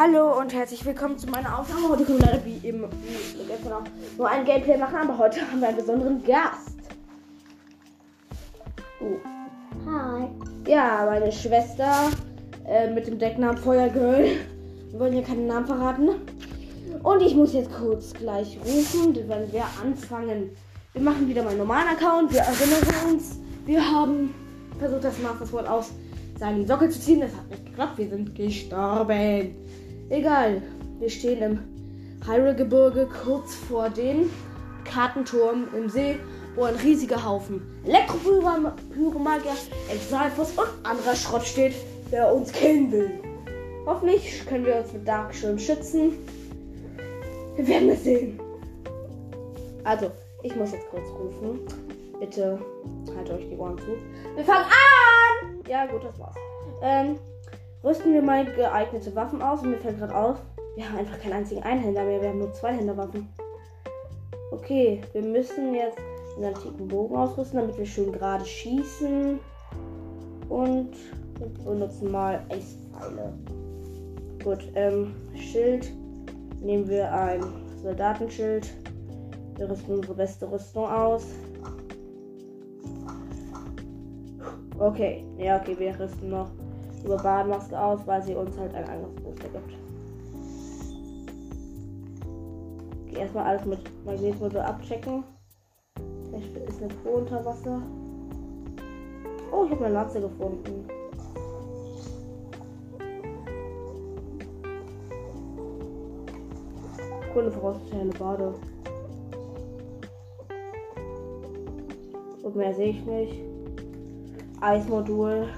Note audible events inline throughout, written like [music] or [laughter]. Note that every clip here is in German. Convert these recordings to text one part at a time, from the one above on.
Hallo und herzlich willkommen zu meiner Aufnahme. Heute können wir leider wie eben nur ein Gameplay machen, aber heute haben wir einen besonderen Gast. Oh. Hi. Ja, meine Schwester äh, mit dem Decknamen Feuergirl. Wir wollen ja keinen Namen verraten. Und ich muss jetzt kurz gleich rufen, wenn wir anfangen. Wir machen wieder meinen normalen Account. Wir erinnern uns, wir haben versucht, das Master Sword aus seinem Sockel zu ziehen. Das hat nicht geklappt. Wir sind gestorben. Egal. Wir stehen im Hyrule-Gebirge kurz vor dem Kartenturm im See, wo ein riesiger Haufen Elektropyromagier, Exalfos und anderer Schrott steht, der uns killen will. Hoffentlich können wir uns mit Dark schön schützen. Wir werden es sehen. Also, ich muss jetzt kurz rufen. Bitte haltet euch die Ohren zu. Wir fangen an! Ja, gut, das war's. Ähm, rüsten wir mal geeignete Waffen aus. Und mir fällt gerade auf, wir haben einfach keinen einzigen Einhänder mehr. Wir haben nur Zweihänderwaffen. Okay, wir müssen jetzt den antiken Bogen ausrüsten, damit wir schön gerade schießen. Und wir benutzen mal Ace-Pfeile. Gut, ähm, Schild. Nehmen wir ein Soldatenschild. Wir rüsten unsere beste Rüstung aus. Okay, ja, okay, wir rüsten noch über Badenmaske aus, weil sie uns halt ein Angriffsbooster gibt. Okay, erstmal alles mit Magnetmodul abchecken. Vielleicht ist eine Truhe unter Wasser. Oh, ich habe eine Lanze gefunden. Voraussichtlich eine Bade. Und mehr sehe ich nicht. Eismodul.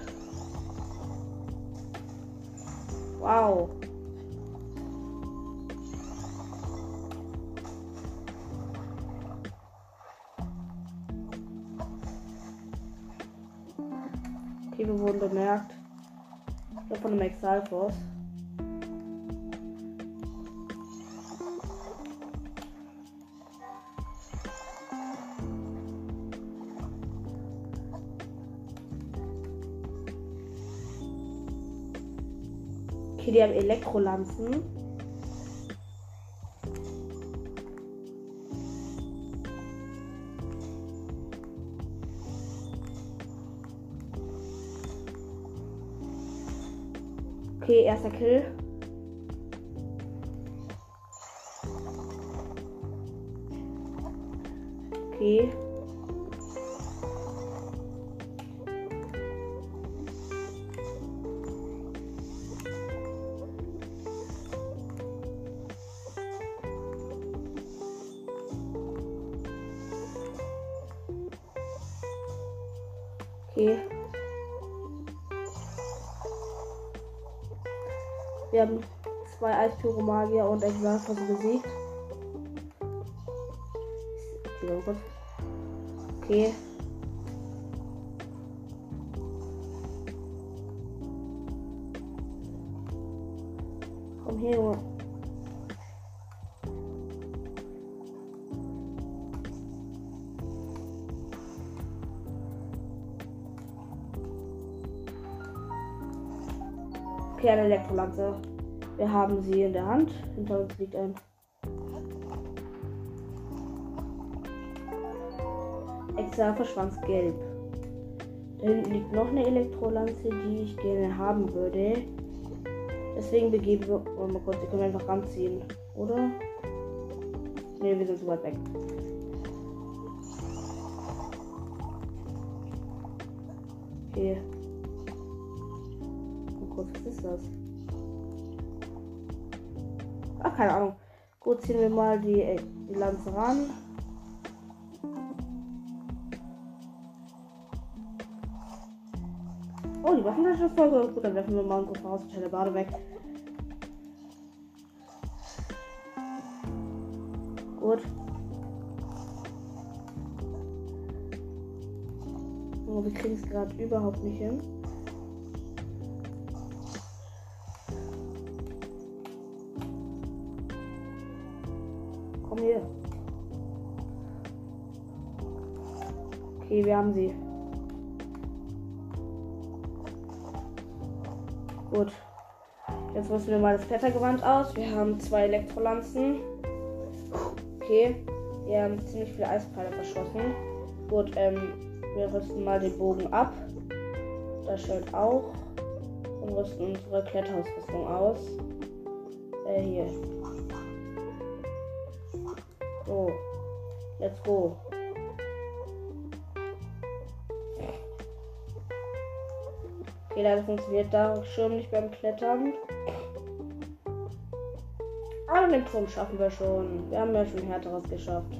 Wow. Okay, wir wurden bemerkt. Ich glaube von einem Exalforce. Okay, die haben Elektrolanzen. Okay, erster Kill. Okay. Eispyromagier und Exalfos besiegt. Okay. Komm her, Junge. Okay, eine Elektrolanze. Wir haben sie in der Hand. Hinter uns liegt ein Exalfa schwanzgelb. Da hinten liegt noch eine Elektrolanze, die ich gerne haben würde. Deswegen begeben wir. Oh, mal kurz, die können wir einfach ranziehen. Oder? Ne, wir sind zu weit weg. Okay. Mal kurz, was ist das? Keine Ahnung. Gut, ziehen wir mal die, die Lanze ran. Oh, die Waffentasche ist voll gut. Dann werfen wir mal unsere voraussichtliche Bade weg. Gut. Oh, wir kriegen es gerade überhaupt nicht hin. Wir haben sie. Gut. Jetzt rüsten wir mal das Klettergewand aus. Wir haben zwei Elektrolanzen. Okay. Wir haben ziemlich viele Eispfeile verschossen. Gut, ähm, wir rüsten mal den Bogen ab. Das Schild auch. Und rüsten unsere Kletterausrüstung aus. Äh, hier. So. Let's go. Okay, leider funktioniert der Schirm nicht beim Klettern. Aber den Turm schaffen wir schon. Wir haben ja schon härteres geschafft.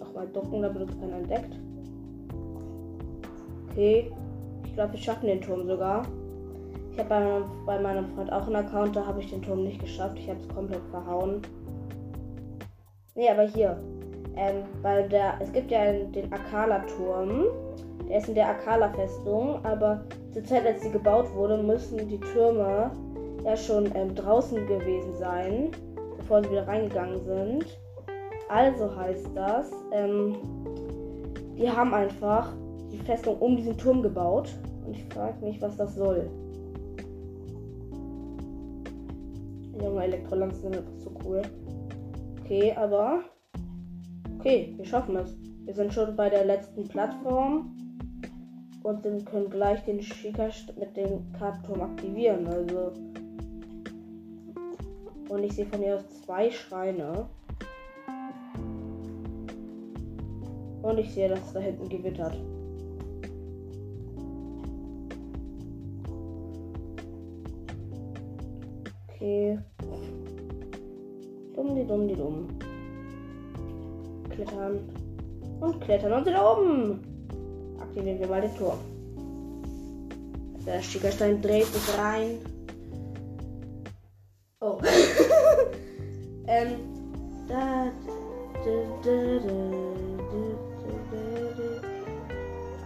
Nochmal ducken, damit uns keiner entdeckt. Okay. Ich glaube, wir schaffen den Turm sogar. Ich habe bei, bei, meinem Freund auch einen Account, da habe ich den Turm nicht geschafft. Ich habe es komplett verhauen. Nee, aber hier. Ähm, weil der, es gibt ja den Akala-Turm. Der ist in der Akala-Festung, aber zur Zeit, als sie gebaut wurde, müssen die Türme ja schon ähm, draußen gewesen sein, bevor sie wieder reingegangen sind. Also heißt das, ähm, die haben einfach die Festung um diesen Turm gebaut. Und ich frage mich, was das soll. Junge, Elektrolanzen sind so cool. Okay, aber. Okay, wir schaffen es. Wir sind schon bei der letzten Plattform. Und dann können gleich den Schika mit dem Kartenturm aktivieren. Also. Und ich sehe von hier aus zwei Schreine. Und ich sehe, dass da hinten gewittert. Okay. Dumm, die dumm, die dumm. Klettern. Und klettern und sind oben. Aktivieren wir mal den Turm. Der Schickerstein dreht sich rein. Oh. [laughs] ähm. Da, da, da,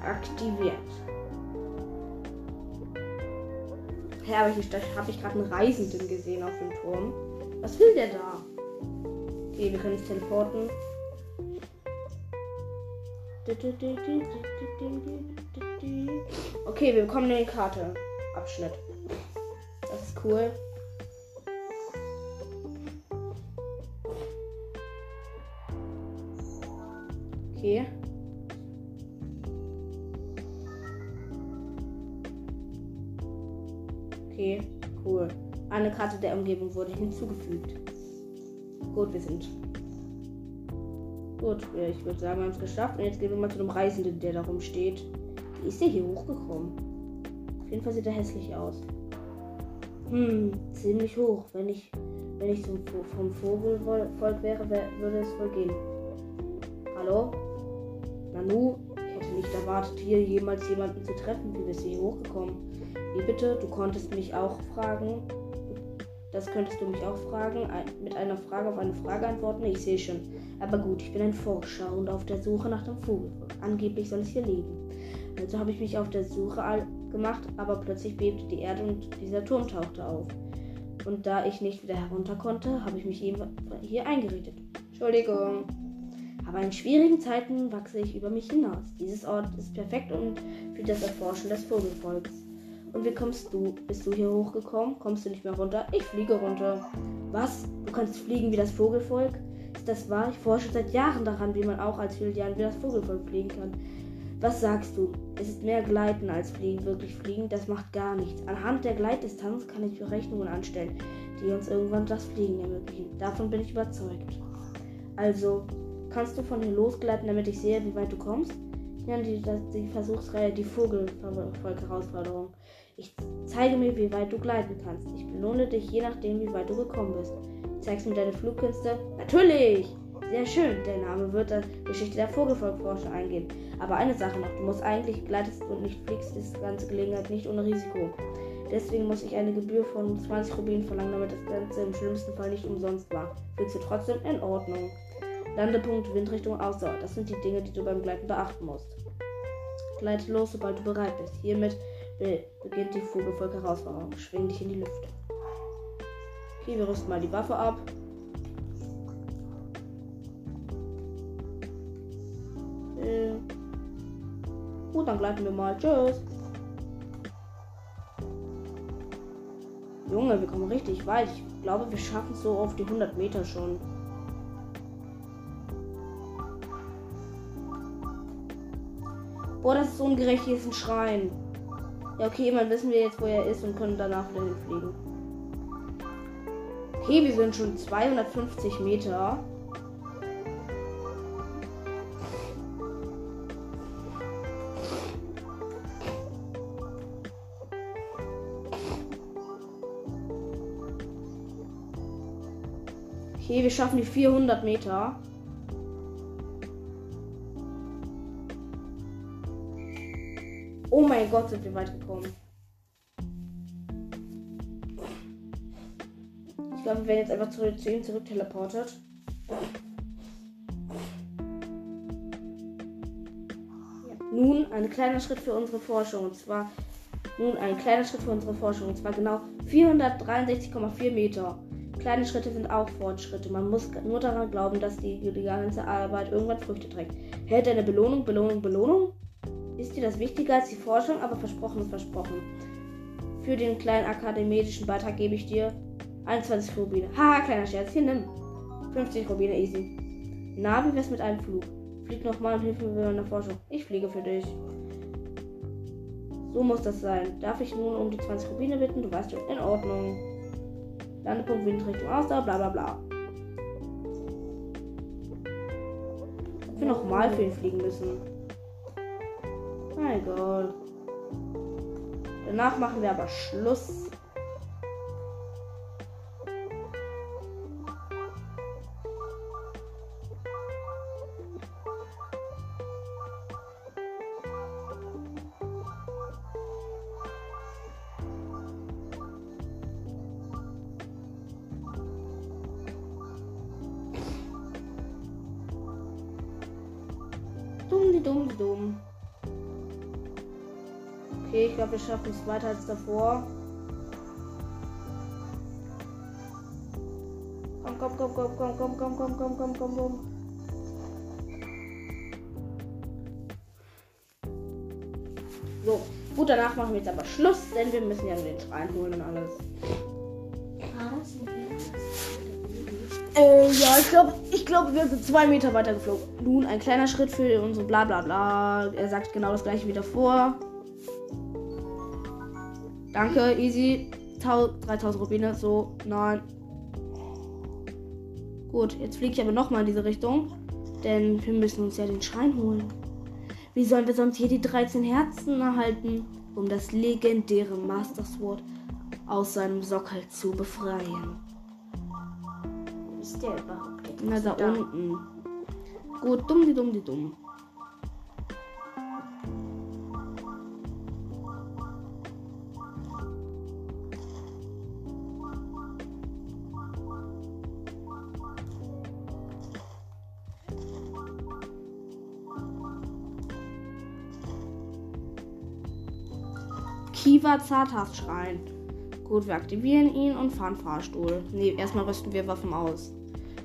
Aktiviert. Hä, aber hier habe ich gerade einen Reisenden gesehen auf dem Turm. Was will der da? Okay, wir können uns teleporten. Okay, wir bekommen eine Karte. Abschnitt. Das ist cool. Okay. Eine Karte der Umgebung wurde hinzugefügt. Gut, wir sind. Gut, ich würde sagen, wir haben es geschafft. Und jetzt gehen wir mal zu dem Reisenden, der da rumsteht. Wie ist der hier hochgekommen? Auf jeden Fall sieht er hässlich aus. Hm, ziemlich hoch. Wenn ich, wenn ich zum, vom Vogelvolk wäre, würde es wohl gehen. Hallo? Nanu? Ich hätte nicht erwartet, hier jemals jemanden zu treffen. Wie bist du hier hochgekommen? Wie bitte? Du konntest mich auch fragen. Das könntest du mich auch fragen. Mit einer Frage auf eine Frage antworten. Ich sehe schon. Aber gut, ich bin ein Forscher und auf der Suche nach dem Vogel. Angeblich soll es hier leben. Also habe ich mich auf der Suche gemacht, aber plötzlich bebte die Erde und dieser Turm tauchte auf. Und da ich nicht wieder herunter konnte, habe ich mich hier eingerichtet. Entschuldigung. Aber in schwierigen Zeiten wachse ich über mich hinaus. Dieses Ort ist perfekt und für das Erforschen des Vogelvolks. Und wie kommst du? Bist du hier hochgekommen? Kommst du nicht mehr runter? Ich fliege runter. Was? Du kannst fliegen wie das Vogelvolk? Ist das wahr? Ich forsche seit Jahren daran, wie man auch als Filian wie das Vogelvolk fliegen kann. Was sagst du? Es ist mehr Gleiten als Fliegen. Wirklich fliegen, das macht gar nichts. Anhand der Gleitdistanz kann ich Berechnungen anstellen, die uns irgendwann das Fliegen ermöglichen. Davon bin ich überzeugt. Also, kannst du von hier losgleiten, damit ich sehe, wie weit du kommst? Ja, die, die Versuchsreihe, die Vogelvolk-Herausforderung. Ich zeige mir, wie weit du gleiten kannst. Ich belohne dich je nachdem, wie weit du gekommen bist. Zeigst du mir deine Flugkünste? Natürlich! Sehr schön. Der Name wird der Geschichte der Vogelvolkforscher eingehen. Aber eine Sache noch. Du musst eigentlich gleitest und nicht fliegst, ist die ganze Gelegenheit nicht ohne Risiko. Deswegen muss ich eine Gebühr von 20 Rubinen verlangen, damit das Ganze im schlimmsten Fall nicht umsonst war. Fühlst du trotzdem in Ordnung? Landepunkt, Windrichtung, Ausdauer. Das sind die Dinge, die du beim Gleiten beachten musst. Gleite los, sobald du bereit bist. Hiermit beginnt die Vogelvolk-Herausforderung. Schwing dich in die Lüfte. Okay, wir rüsten mal die Waffe ab. Äh. Gut, dann gleiten wir mal. Tschüss. Junge, wir kommen richtig weit. Ich glaube, wir schaffen es so auf die 100 Meter schon. Boah, das ist so ein gerechtes ein Schrein. Ja, okay, immerhin wissen wir jetzt, wo er ist und können danach wieder hinfliegen. Okay, wir sind schon 250 Meter. Okay, wir schaffen die 400 Meter. Mein Gott, sind wir weit gekommen. Ich glaube, wir werden jetzt einfach zu, zu ihm zurück teleportet. Nun ein kleiner Schritt für unsere Forschung. Und zwar nun ein kleiner Schritt für unsere Forschung. Und zwar genau 463,4 Meter. Kleine Schritte sind auch Fortschritte. Man muss nur daran glauben, dass die ganze Arbeit irgendwann Früchte trägt. Hält eine Belohnung, Belohnung, Belohnung? Ist dir das wichtiger als die Forschung, aber versprochen ist versprochen. Für den kleinen akademischen Beitrag gebe ich dir 21 Rubine. Haha, kleiner Scherz. Hier, nimm. 50 Rubine, easy. Na, wie wär's mit einem Flug? Flieg nochmal und hilf mir bei meiner Forschung. Ich fliege für dich. So muss das sein. Darf ich nun um die 20 Rubine bitten? Du weißt schon. In Ordnung. Landepunkt Windrichtung Ausdauer, bla bla bla. Wir nochmal für ihn fliegen müssen. Mein Gott. Danach machen wir aber Schluss. Schaffen es weiter als davor. Komm, komm, komm, komm, komm, komm, komm, komm, komm, komm, komm, komm. So, gut, danach machen wir jetzt aber Schluss, denn wir müssen ja den Schrein holen und alles. Äh, ja, ich glaube, ich glaube, wir sind zwei Meter weiter geflogen. Nun ein kleiner Schritt für unsere bla bla bla. Er sagt genau das gleiche wie davor. Danke, easy. 3000 Rubine, so, nein. Gut, jetzt fliege ich aber nochmal in diese Richtung. Denn wir müssen uns ja den Schrein holen. Wie sollen wir sonst hier die 13 Herzen erhalten, um das legendäre Master Sword aus seinem Sockel zu befreien? Wo ist der überhaupt? Na, ist da unten. Gut, dumm, die dumm, die dumm. Kiva Zarthaftschrein. Gut, wir aktivieren ihn und fahren Fahrstuhl. Ne, erstmal rüsten wir Waffen aus.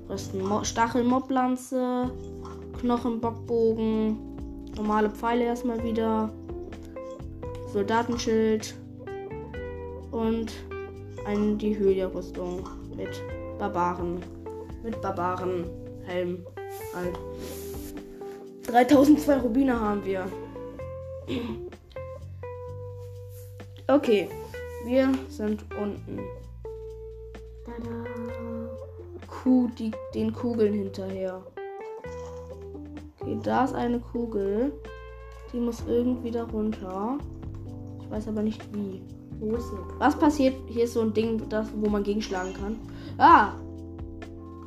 Rüsten Mo Stachel, Moblanze, Knochenbockbogen, normale Pfeile erstmal wieder, Soldatenschild und ein die Hylia-Rüstung mit Barbaren. Mit Barbarenhelm. Halt. 3002 Rubine haben wir. Okay, wir sind unten. Tada. Kuh, die, den Kugeln hinterher. Okay, da ist eine Kugel. Die muss irgendwie da runter. Ich weiß aber nicht wie. Wo ist sie? Was passiert? Hier ist so ein Ding, das, wo man gegenschlagen kann. Ah!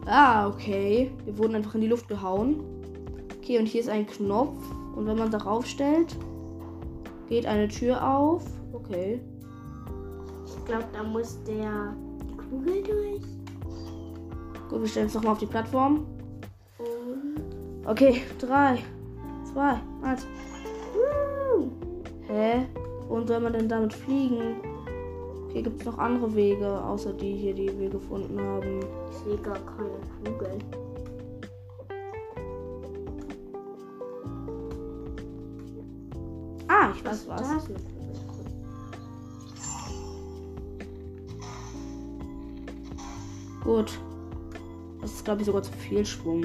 Ah, okay. Wir wurden einfach in die Luft gehauen. Okay, und hier ist ein Knopf. Und wenn man darauf stellt, geht eine Tür auf. Okay. Ich glaube, da muss der die Kugel durch. Gut, wir stellen es nochmal auf die Plattform. Und Okay, 3, 2, 1. Hä? Wohin soll man denn damit fliegen? Okay, gibt es noch andere Wege, außer die hier, die wir gefunden haben. ich sehe gar keine Kugel. Das Ach, war's. Da Gut. Das ist, glaube ich, sogar zu viel Schwung.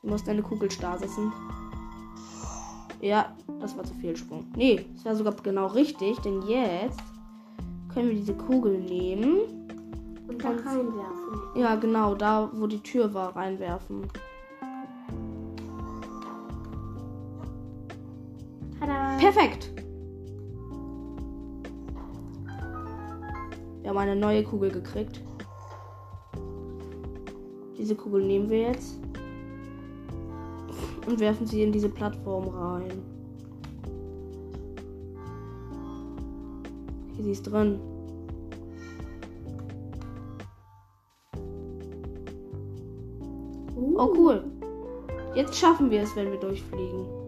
Du musst deine Kugel stasissen. Ja, das war zu viel Schwung. Nee, das war sogar genau richtig, denn jetzt können wir diese Kugel nehmen. Und da reinwerfen. Ja, genau, da wo die Tür war, reinwerfen. Tada! Perfekt! Wir haben eine neue Kugel gekriegt. Diese Kugel nehmen wir jetzt und werfen sie in diese Plattform rein. Hier, sie ist drin. Uh, Oh, cool. Jetzt schaffen wir es, wenn wir durchfliegen.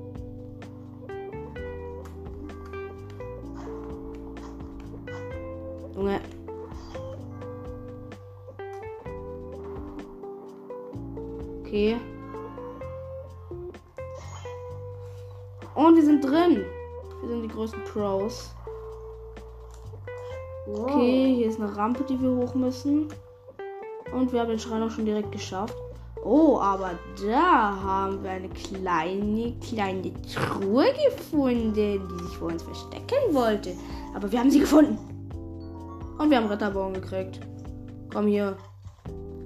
Rampe, die wir hoch müssen. Und wir haben den Schrein auch schon direkt geschafft. Oh, aber da haben wir eine kleine, kleine Truhe gefunden, die sich vor uns verstecken wollte. Aber wir haben sie gefunden. Und wir haben Ritterbogen gekriegt. Komm hier.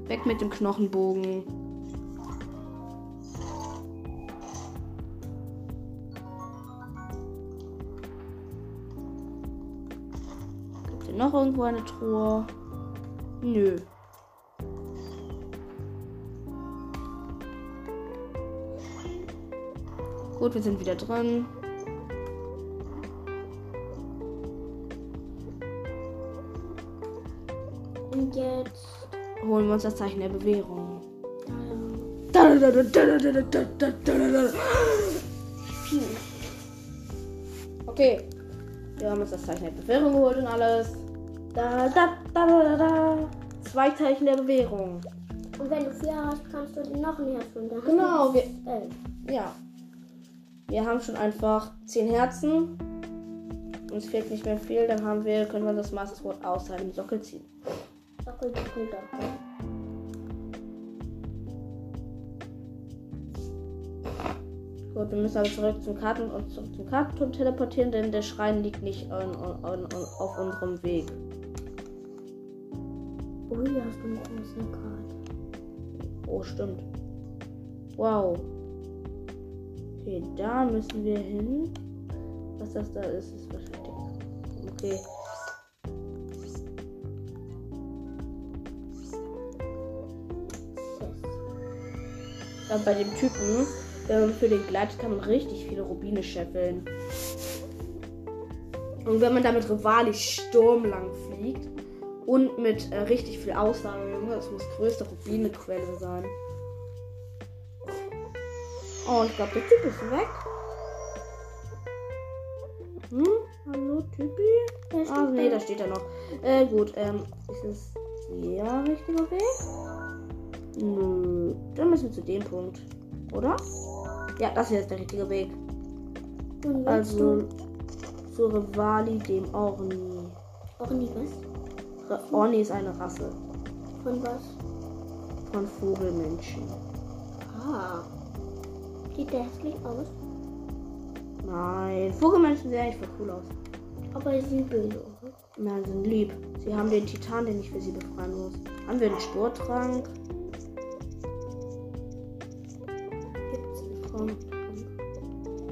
Weg mit dem Knochenbogen. Noch irgendwo eine Truhe? Nö. Gut, wir sind wieder drin. Und jetzt. Holen wir uns das Zeichen der Bewährung. Okay. Wir haben uns das Zeichen der Bewährung geholt und alles. Da, da, da, da, da. Zwei Zeichen der Bewährung. und wenn du vier hast, kannst du dir noch ein Herz hast Genau, wir, elf. ja. Wir haben schon einfach zehn Herzen. Uns fehlt nicht mehr viel, dann haben wir, können wir das Master Sword aus seinem Sockel ziehen. Sockel, Sockel, Sockel. Gut, wir müssen aber zurück zum Karten und zurück zum Kartenturm teleportieren, denn der Schrein liegt nicht an, an, an, auf unserem Weg. Oh, hier hast du eine Karte. Oh, stimmt. Wow. Okay, da müssen wir hin. Was das da ist, ist wahrscheinlich. Okay. Ja, bei dem Typen, für den gleitet, kann man richtig viele Rubine scheffeln. Und wenn man da mit Rivali sturmlang fliegt und mit äh, richtig viel Ausdauer, Junge, das muss größte Rubinequelle sein. Oh, ich glaube, der Typ ist weg. Hm? Hallo, Typi? Ah, nee, da. steht er noch. Äh, gut, ähm, ist es der richtige Weg? Nö. Dann müssen wir zu dem Punkt. Oder? Ja, das hier ist der richtige Weg. Also du zu Rivali, dem Orni. auch nie was? Re- Orni ist eine Rasse Von was? von Vogelmenschen. Ah. Sieht der hässlich aus? Nein, Vogelmenschen sehen eigentlich voll cool aus. Aber sie sind böse, oder? Nein, sind lieb. Sie haben den Titan, den ich für sie befreien muss. Haben wir einen Sporttrank? Gibt's nicht.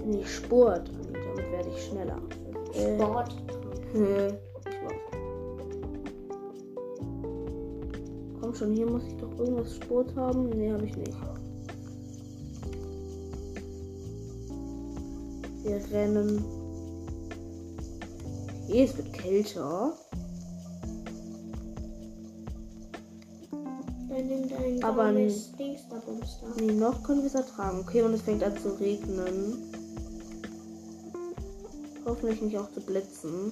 Nee, Sport. Damit werde ich schneller. Äh, Sport. Hä? Komm schon, hier muss ich doch irgendwas Sport haben. Nee, habe ich nicht. Wir rennen. Okay, es wird kälter. Aber. Nee, noch können wir es ertragen. Okay, und es fängt an zu regnen. Hoffentlich nicht auch zu blitzen.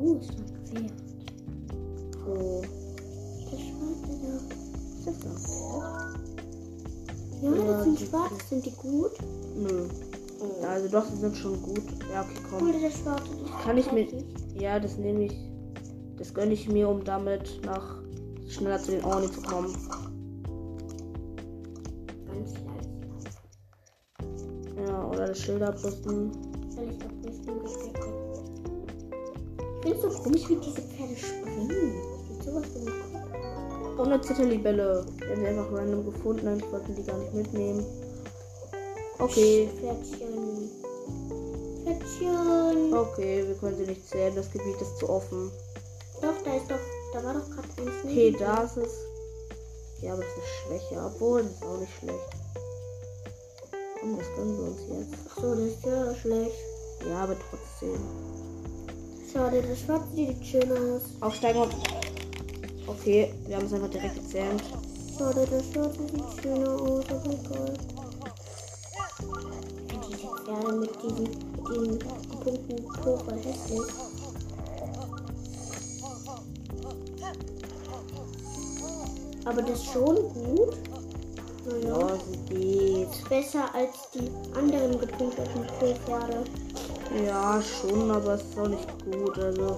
Uh, ist ein Pferd. Das? Ja, Ja, das sind die- schwarz. Sind die gut? Nö. Also doch, sie sind schon gut. Ja, okay, komm. Oder der schwarze. Kann ich mir. Ja, das nehme ich. Das gönne ich mir, um damit nach schneller zu den Orni zu kommen. Ganz leicht. Ja, oder das Schild abrüsten. Soll ich Gepäck Ich finde es so komisch, wie diese Pferde springen. Mit sowas ich Und eine Zitterlibelle. Wir haben sie einfach random gefunden. Eigentlich wollten die gar nicht mitnehmen. Okay. Pferdchen. Pferdchen. Okay, wir können sie nicht zählen. Das Gebiet ist zu offen. Doch, da ist doch. Da war doch gerade eins. Okay, da ist es. Ja, aber das ist Schwäche. Obwohl, das ist auch nicht schlecht. Und das gönnen wir uns jetzt. Ach so, das ist ja schlecht. Ja, aber trotzdem. Schade, das schwarze sieht schön aus. Aufsteigen und. Okay, wir haben es einfach direkt gezähmt. Schade, das schwarze sieht schöner aus, aber egal. Diese Pferde mit diesen, mit diesen so voll hässlich. Aber das ist schon gut. Naja. Ja, sie geht. Besser als die anderen gepunkteten Pro-Pferde. Ja, schon, aber es ist auch nicht gut. Also,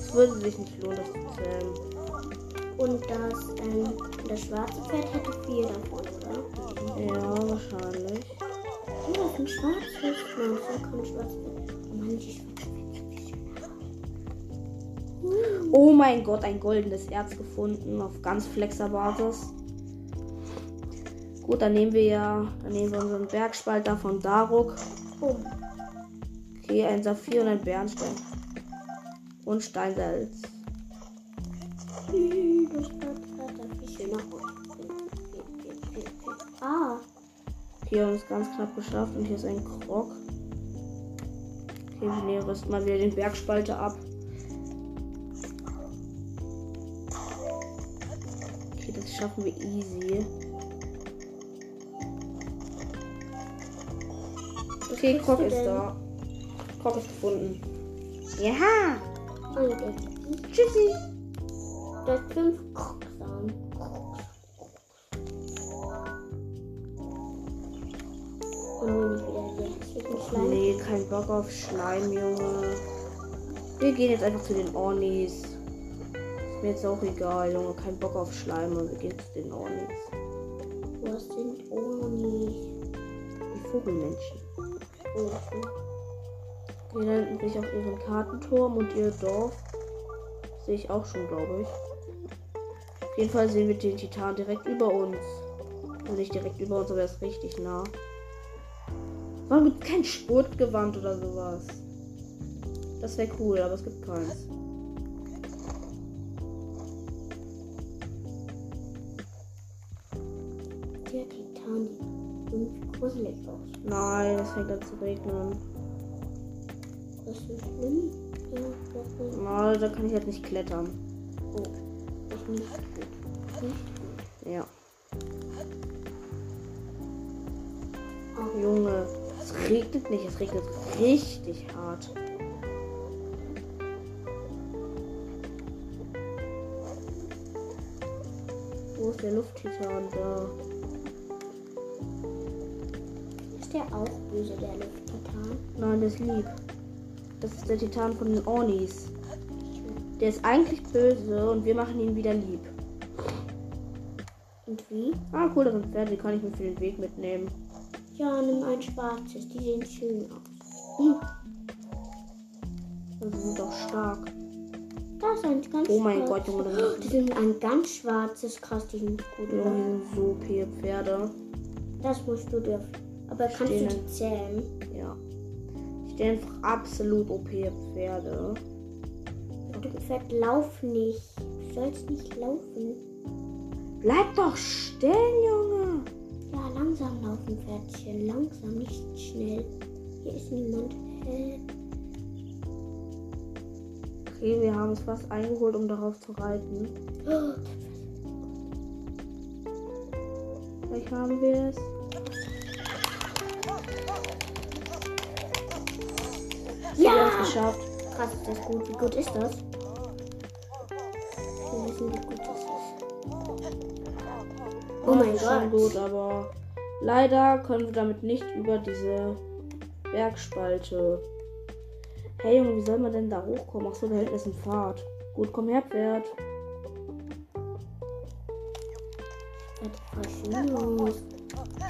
es würde sich nicht lohnen, das zu zählen. Und das, ähm, das schwarze Pferd hätte vier davon, oder? Ja, wahrscheinlich. Oh, das ist ein schwarzes. Nein, das ist kein schwarzes Pferd. Oh Mann, die schwarze. Oh mein Gott, ein goldenes Erz gefunden auf ganz flexer Basis. Gut, dann nehmen wir ja, dann nehmen wir unseren Bergspalter von Daruk. Oh, Okay, ein Saphir und ein Bernstein. Und Steinsalz. Ah, wir haben es ganz knapp geschafft und hier ist ein Krog. Okay, wir rüsten mal wieder den Bergspalter ab. Okay, das schaffen wir easy. Okay, Krog ist denn? da. Krog ist gefunden. Ja! Tschüssi! Ist fünf Krocksamen. Und wenn ich wieder die hässlichen Schleim. Nee, kein Bock auf Schleim, Junge. Wir gehen jetzt einfach zu den Ornis. Ist mir jetzt auch egal, Junge. Kein Bock auf Schleim und wir gehen zu den Ornis. Was sind Onis? Die Vogelmenschen. Oh, Okay, da hinten sehe ich auch ihren Kartenturm und ihr Dorf. Sehe ich auch schon, glaube ich. Auf jeden Fall sehen wir den Titan direkt über uns. Also nicht direkt über uns, aber er ist richtig nah. Warum gibt es kein Sportgewand oder sowas? Das wäre cool, aber es gibt keins. der Titan sieht irgendwie gruselig aus. Nein, es fängt an zu regnen. Das ist schlimm. Na, da kann ich halt nicht klettern. oh, nicht gut. Nicht Ja. Oh. Junge, es regnet nicht, es regnet richtig hart. Wo ist der Lufttitan da? Ist der auch böse, der Lufttitan? Nein, der ist lieb. Das ist der Titan von den Ornis. Der ist eigentlich böse und wir machen ihn wieder lieb. Und wie? Ah, cool, das sind Pferde, die kann ich mir für den Weg mitnehmen. Ja, nimm ein schwarzes. Die sehen schön aus. Hm, Und sie sind auch stark. Da ist ein ganz Oh mein. Gott, Junge, das Oh, Die sind ein ganz schwarzes. Krass, die sind gut. Oder? die sind so okay Pferde. Das musst du dürfen. Aber kannst Stehen. du die zählen? Ja. Ich einfach absolut OP Pferde. Pferd, lauf nicht. Du sollst nicht laufen. Bleib doch stehen, Junge. Ja, langsam laufen, Pferdchen. Langsam, nicht schnell. Hier ist niemand. Äh, Okay, wir haben es fast eingeholt, um darauf zu reiten. oh, Vielleicht haben wir es. Wir haben es Ja! geschafft. Krass, ist das gut. Wie gut ist das? Wissen, wie gut das ist. Oh mein das ist schon Gott. gut, aber leider können wir damit nicht über diese Bergspalte. Hey Junge, wie soll man denn da hochkommen? Ach so, da hinten ist ein Pfad. Gut, komm her, Pferd. Was los?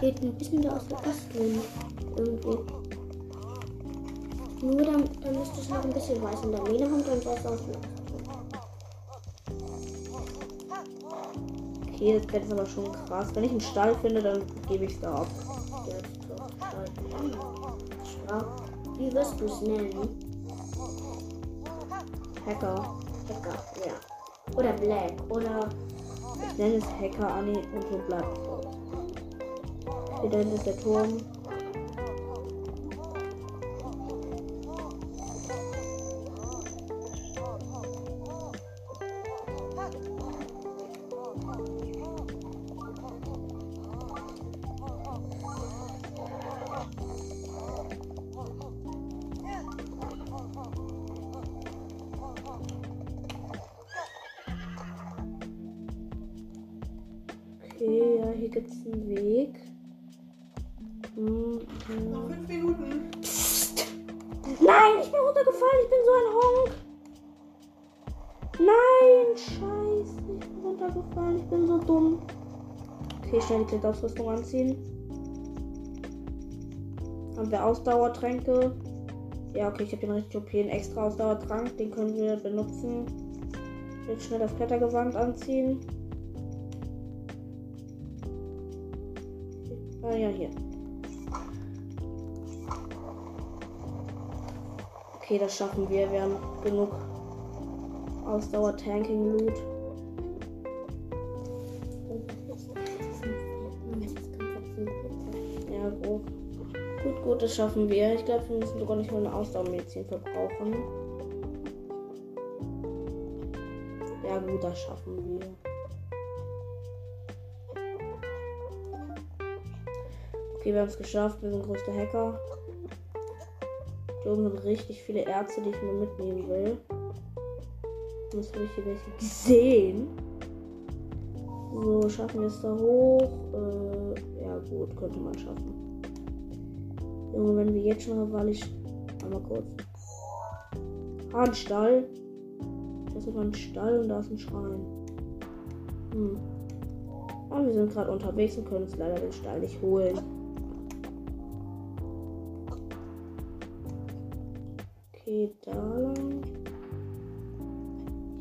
Geht ein bisschen da aus der Basteln. Irgendwie. Nur dann, dann müsste ich noch ein bisschen weiß in der Mähne haben, dann soll es aus das Pferd ist aber schon krass. Wenn ich einen Stall finde, dann gebe ich es da ab. Brauch- Wie wirst du es nennen? Hacker. Hacker, ja. Oder Black, oder Ich nenne es Hacker Anni und so bleibt es. Hier hinten ist der Turm. Gibt es einen Weg. Hm, ja. Noch fünf Minuten. Nein, ich bin runtergefallen. Ich bin so ein Honk. Nein, scheiße. Ich bin runtergefallen. Ich bin so dumm. Okay, schnell die Klettausrüstung anziehen. Haben wir Ausdauertränke? Ja, okay, ich habe den richtig OP. Einen extra Ausdauertrank. Den können wir benutzen. Jetzt schnell das Klettergewand anziehen. Okay, das schaffen wir. Wir haben genug Ausdauer-Tanking-Loot. Ja, gut. Gut, gut, das schaffen wir. Ich glaube, wir müssen sogar nicht mal eine Ausdauermedizin verbrauchen. Ja, gut, das schaffen wir. Okay, wir haben es geschafft. Wir sind größte Hacker. Hier oben sind richtig viele Ärzte, die ich mir mitnehmen will. Jetzt habe ich hier welche gesehen. So, schaffen wir es da hoch? Äh, ja gut, könnte man schaffen. Junge, wenn wir jetzt schon ich. Einmal kurz. Ah, ein Stall. Das ist ein Stall und da ist ein Schrein. Hm. Und wir sind gerade unterwegs und können uns leider den Stall nicht holen. Okay, da lang.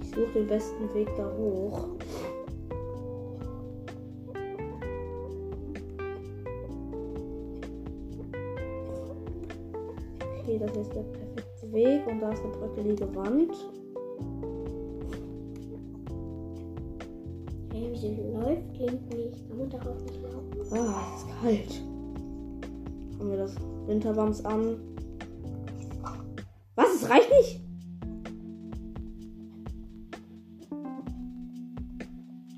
Ich suche den besten Weg da hoch. Okay, das ist der perfekte Weg und da ist eine bröckelige Wand. Hey, wie sie läuft, klingt nicht. Kann man darauf nicht laufen? Ah, es ist kalt. Haben wir das Winterwams an. Es reicht nicht?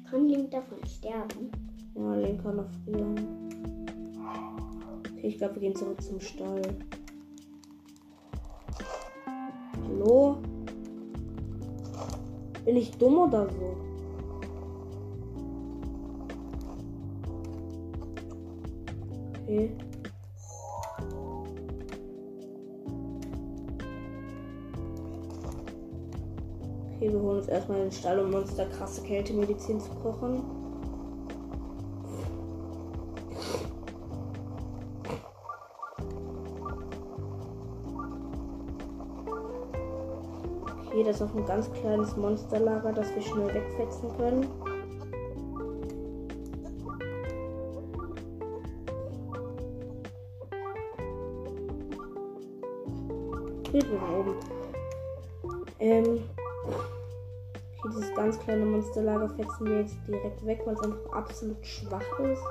Kann Link davon sterben? Ja, Link kann noch frieren. Okay, ich glaube, wir gehen zurück zum Stall. Hallo? Bin ich dumm oder so? Okay. Uns erstmal den Stall, um uns da krasse Kältemedizin zu kochen. Okay, das ist auch ein ganz kleines Monsterlager, das wir schnell wegfetzen können. Ähm, kleine Monsterlager fetzen wir jetzt direkt weg, weil es einfach absolut schwach ist.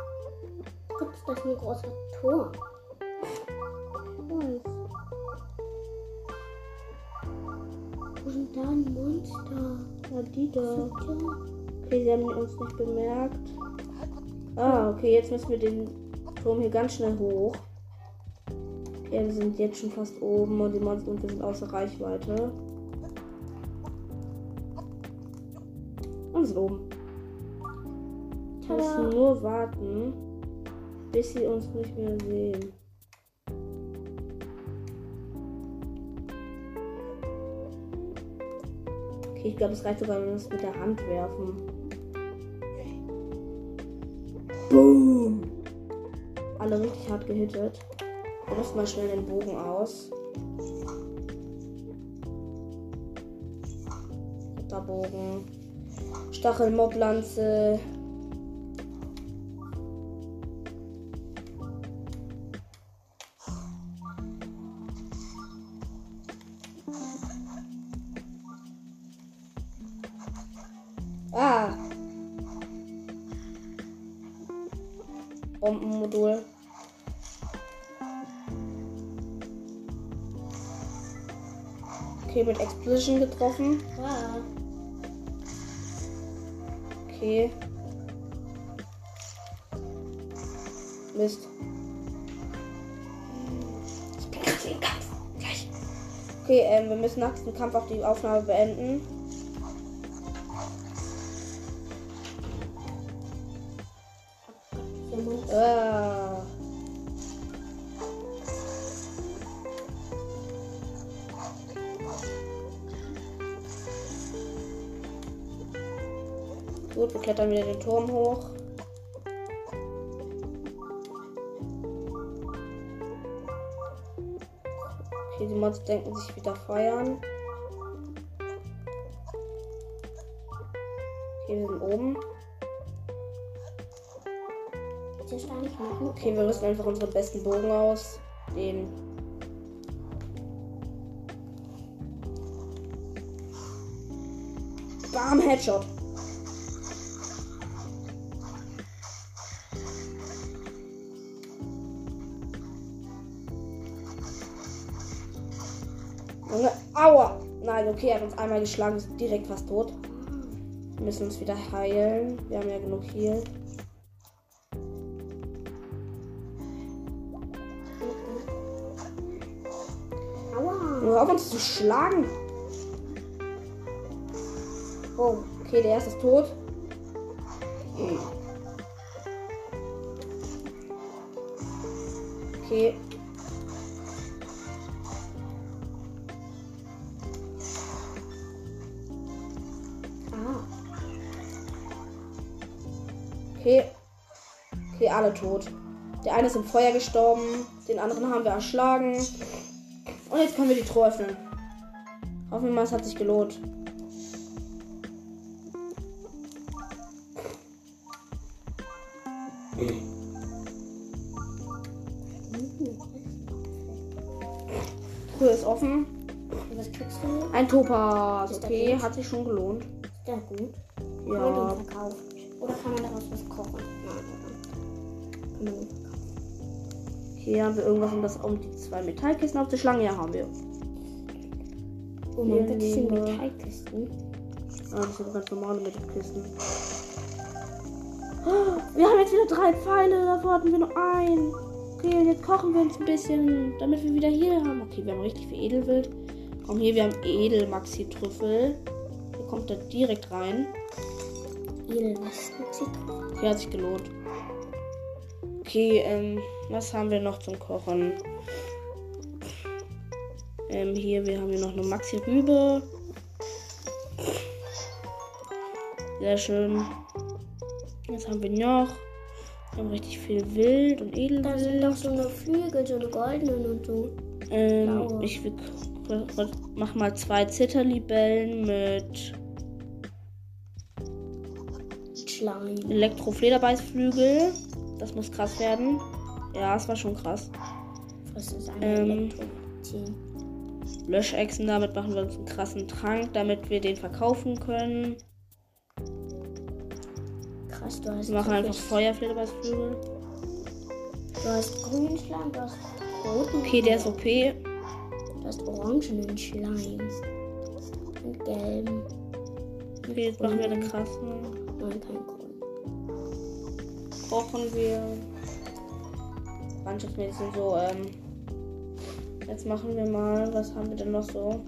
Gott, ist das ein großer Turm? Wo sind da ein Monster? Ja, die da. Okay, sie haben uns nicht bemerkt. Ah, okay, jetzt müssen wir den Turm hier ganz schnell hoch. Okay, wir sind jetzt schon fast oben und die Monster und wir sind außer Reichweite. ganz oben. Müssen nur warten, bis sie uns nicht mehr sehen. Okay, ich glaube, es reicht sogar, wenn wir es mit der Hand werfen. Boom! Alle richtig hart gehittet. Wir mal schnell den Bogen aus. Bogen. Stachelmoblanze. Ah. Bombenmodul. Okay, mit Explosion getroffen. Ah. Okay. Mist. Ich bin gerade im Kampf. Gleich. Okay, ähm, wir müssen nach diesem Kampf auch die Aufnahme beenden. Klettern wieder den Turm hoch. Okay, die Mods denken sich wieder feiern. Okay, wir sind oben. Okay, wir rüsten einfach unseren besten Bogen aus. Den. Bam, Headshot. Aua! Nein, okay, er hat uns einmal geschlagen, ist direkt fast tot. Wir müssen uns wieder heilen. Wir haben ja genug Heal. Aua. Nur auf uns zu schlagen. Oh, okay, der erste ist tot. Feuer gestorben. Den anderen haben wir erschlagen. Und jetzt können wir die Truhe öffnen. Hoffen wir mal, es hat sich gelohnt. Truhe ist offen. Was kriegst du? Ein Topaz. Ist Okay, hat sich schon gelohnt. Ist der gut? Ja. Oder kann man daraus was kochen? Nein? Kann man? Hier haben wir irgendwas, um das um die zwei Metallkisten aufzuschlagen. Ja, haben wir. Oh, Hier man wird diese nehmen wir- Metallkisten. Ah, das sind ganz normale Metallkisten. Oh, Wir haben jetzt wieder drei Pfeile, davor hatten wir nur einen. Okay, und jetzt kochen wir uns ein bisschen, damit wir wieder hier haben. Okay, wir haben richtig viel Edelwild. Komm hier, wir haben Edelmaxi-Trüffel. Hier kommt er direkt rein. Edel, was mit Zitronen? Hier hat sich gelohnt. Okay, ähm, was haben wir noch zum Kochen? Ähm, hier, wir haben hier noch eine Maxi-Rübe. Sehr schön. Was haben wir noch? Wir haben richtig viel Wild und Da sind doch so eine Flügel, so eine goldenen und so. Ähm, blaue. ich will, mach mal zwei Zitterlibellen mit Schleim. Elektroflederbeißflügel. Das muss krass werden. Ja, es war schon krass. Was ist ein Ähm. Löschechsen, damit machen wir uns einen krassen Trank, damit wir den verkaufen können. Krass, du hast. Wir machen einfach Feuerflederbeißflügel. Du hast grünen Schleim, du hast roten. Okay, der ist OP. Du hast orangenen Schleim. Und gelben. Okay, jetzt machen wir eine krasse. Nein, kein grün. Kochen wir. Mannschaftsmädchen so, ähm. Jetzt machen wir mal, was haben wir denn noch so?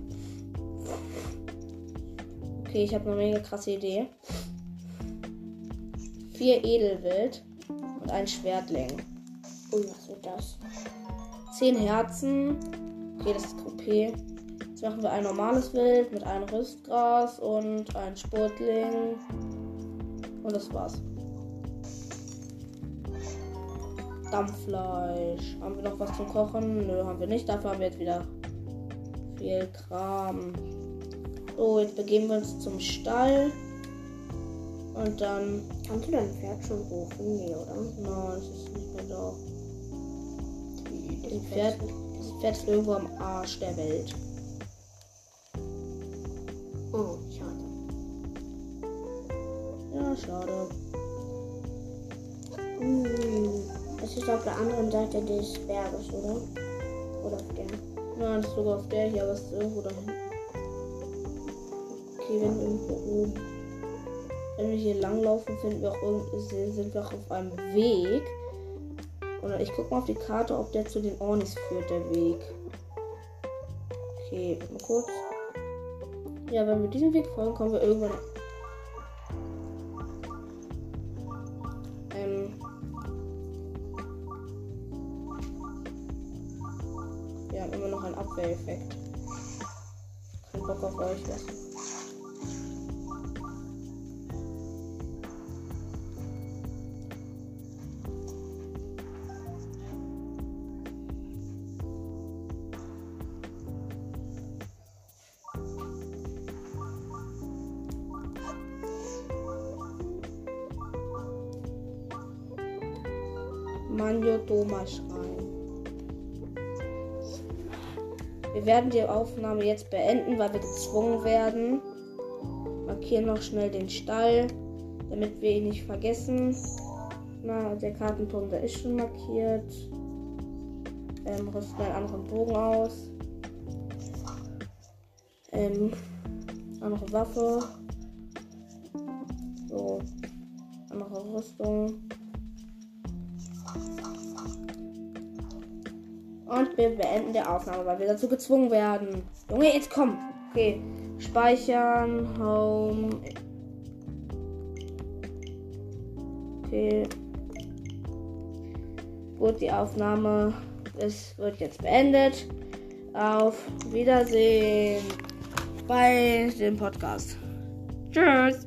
Okay, ich habe eine mega krasse Idee. Vier Edelwild und ein Schwertling. Ui, was wird das? Zehn Herzen. Okay, das ist OP. Jetzt machen wir ein normales Wild mit einem Rüstgras und ein Sportling. Und das war's. Dampffleisch. Haben wir noch was zum Kochen? Nö, haben wir nicht. Dafür haben wir jetzt wieder viel Kram. So, jetzt begeben wir uns zum Stall. Und dann. Kannst du dein Pferd schon rufen? Nee, oder? Nein, es ist nicht mehr da. Das Pferd, das Pferd ist irgendwo am Arsch der Welt. Oh, schade. Ja, schade. Hm. Es ist auf der anderen Seite des Berges, oder? Oder auf der? Nein, das ist sogar auf der hier, aber es ist irgendwo da hinten. Okay, wenn irgendwo oben. Wenn wir hier langlaufen, finden wir auch irgendwie, sind wir auch auf einem Weg. Oder ich gucke mal auf die Karte, ob der zu den Ornis führt, der Weg. Okay, mal kurz. Ja, wenn wir diesem Weg folgen, kommen wir irgendwann. Manjo Doma schreien. Wir werden die Aufnahme jetzt beenden, weil wir gezwungen werden. Markieren noch schnell den Stall, damit wir ihn nicht vergessen. Na, der Kartenturm, der ist schon markiert. Ähm, rüsten einen anderen Bogen aus. Ähm, andere Waffe. So, andere Rüstung. Und wir beenden die Aufnahme, weil wir dazu gezwungen werden. Junge, jetzt komm. Okay. Speichern. Home. Okay. Gut, die Aufnahme ist, wird jetzt beendet. Auf Wiedersehen bei dem Podcast. Tschüss.